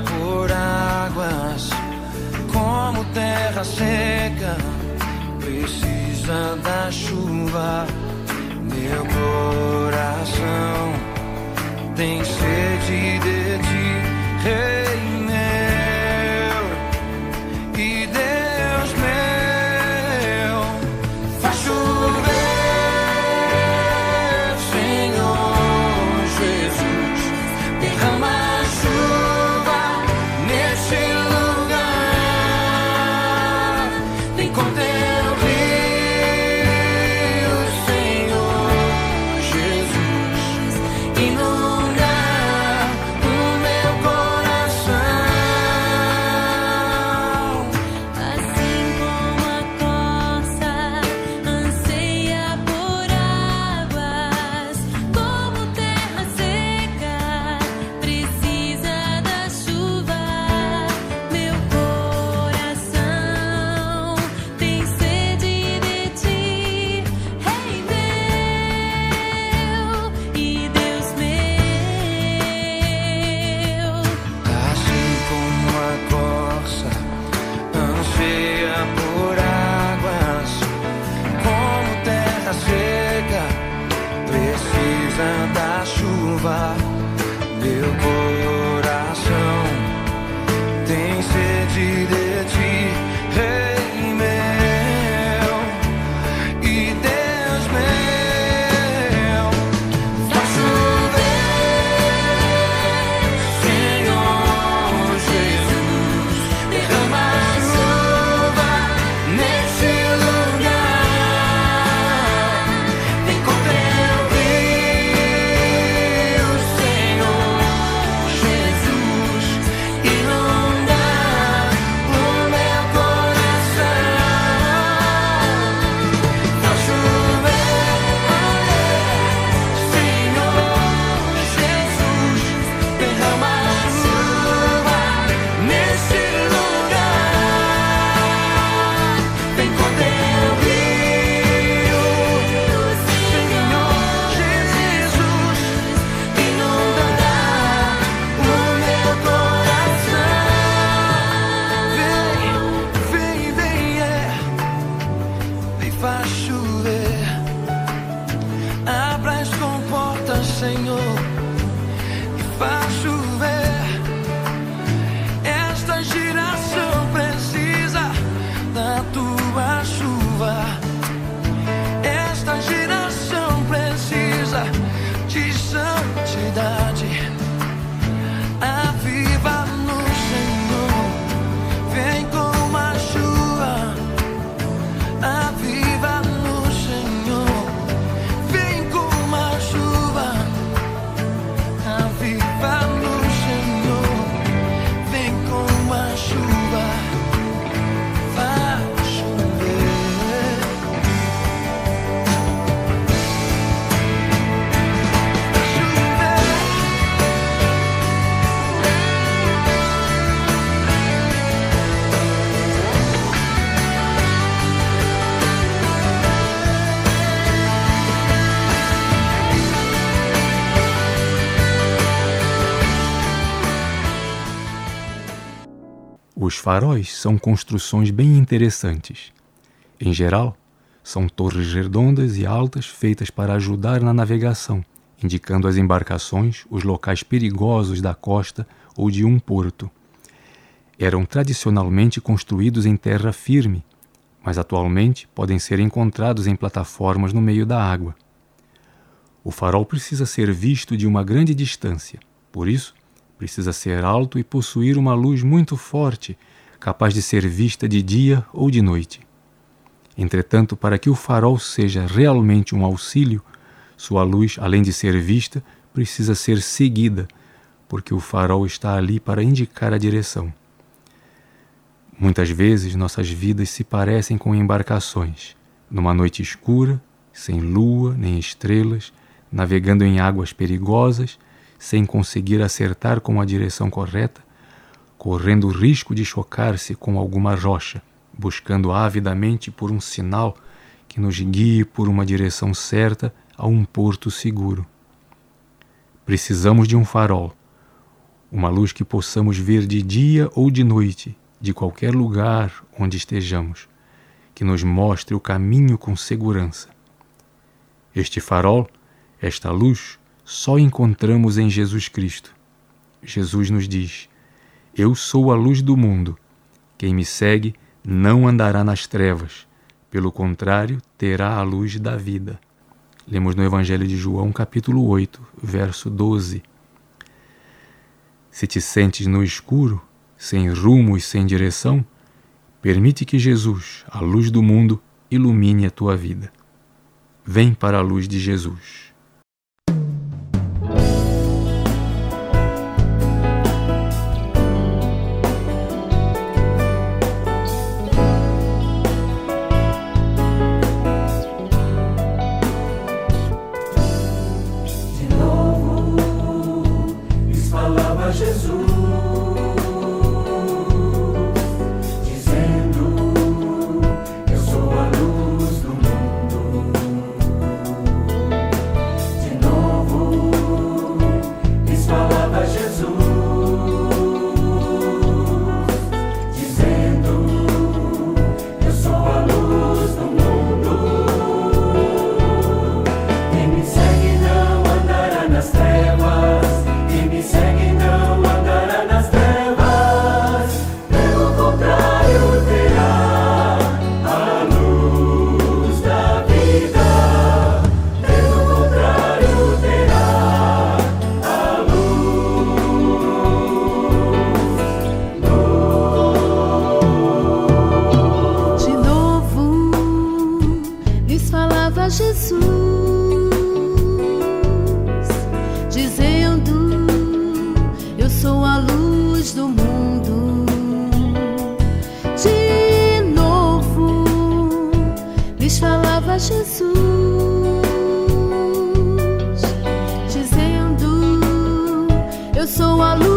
Por águas, como terra seca, precisa da chuva. Meu coração tem sede de ti, Rei. cinza da chuva, meu corpo. faz chover. Abra as comportas, Senhor, e faz chover. Esta geração precisa da tua chuva. Esta geração precisa de santidade. Os faróis são construções bem interessantes. Em geral, são torres redondas e altas feitas para ajudar na navegação, indicando às embarcações os locais perigosos da costa ou de um porto. Eram tradicionalmente construídos em terra firme, mas atualmente podem ser encontrados em plataformas no meio da água. O farol precisa ser visto de uma grande distância, por isso, precisa ser alto e possuir uma luz muito forte, capaz de ser vista de dia ou de noite. Entretanto, para que o farol seja realmente um auxílio, sua luz, além de ser vista, precisa ser seguida, porque o farol está ali para indicar a direção. Muitas vezes nossas vidas se parecem com embarcações, numa noite escura, sem lua nem estrelas, navegando em águas perigosas sem conseguir acertar com a direção correta, correndo o risco de chocar-se com alguma rocha, buscando avidamente por um sinal que nos guie por uma direção certa a um porto seguro. Precisamos de um farol, uma luz que possamos ver de dia ou de noite, de qualquer lugar onde estejamos, que nos mostre o caminho com segurança. Este farol, esta luz, só encontramos em Jesus Cristo. Jesus nos diz: Eu sou a luz do mundo. Quem me segue não andará nas trevas, pelo contrário, terá a luz da vida. Lemos no Evangelho de João, capítulo 8, verso 12. Se te sentes no escuro, sem rumo e sem direção, permite que Jesus, a luz do mundo, ilumine a tua vida. Vem para a luz de Jesus. vendo, eu sou a luz do mundo. De novo, lhes falava Jesus, dizendo: Eu sou a luz.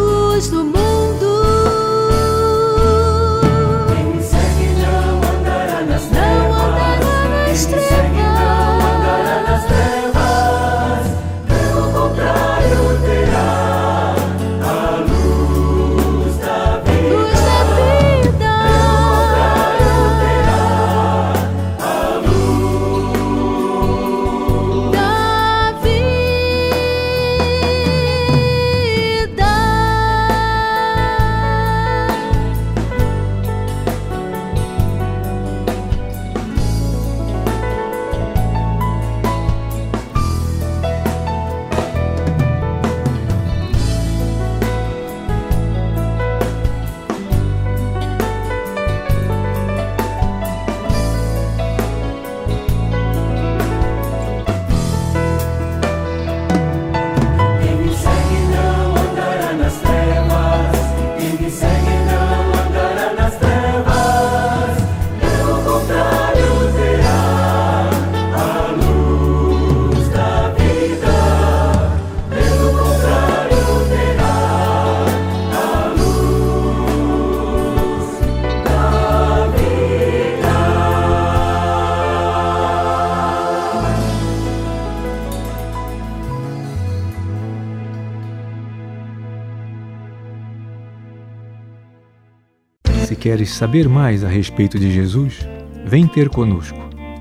Queres saber mais a respeito de Jesus, vem ter conosco.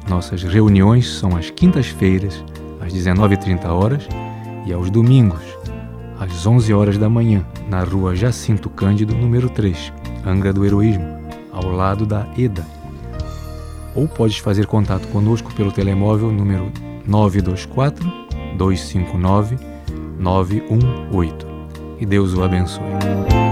Nossas reuniões são às quintas-feiras, às 19h30 e aos domingos, às 11 horas da manhã, na rua Jacinto Cândido, número 3, Angra do Heroísmo, ao lado da EDA. Ou podes fazer contato conosco pelo telemóvel número 924 259 918. E Deus o abençoe.